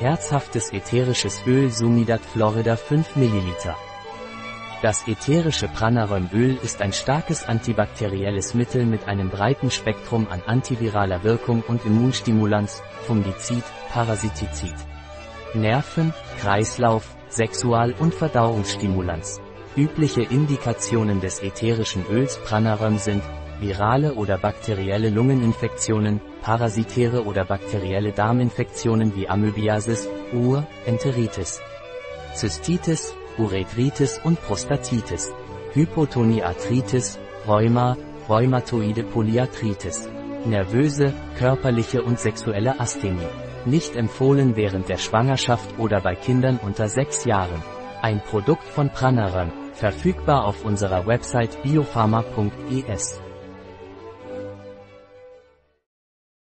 Herzhaftes ätherisches Öl Sumidat Florida 5 ml. Das ätherische Pranarömöl ist ein starkes antibakterielles Mittel mit einem breiten Spektrum an antiviraler Wirkung und Immunstimulanz, Fungizid, Parasitizid. Nerven, Kreislauf, Sexual- und Verdauungsstimulanz. Übliche Indikationen des ätherischen Öls Pranaröm sind virale oder bakterielle Lungeninfektionen, parasitäre oder bakterielle Darminfektionen wie Amöbiasis, Ur, Enteritis, Zystitis, Urethritis und Prostatitis, Hypotoniearthritis, Rheuma, rheumatoide Polyarthritis, nervöse, körperliche und sexuelle Asthenie. Nicht empfohlen während der Schwangerschaft oder bei Kindern unter 6 Jahren. Ein Produkt von Pranaran, verfügbar auf unserer Website biopharma.es.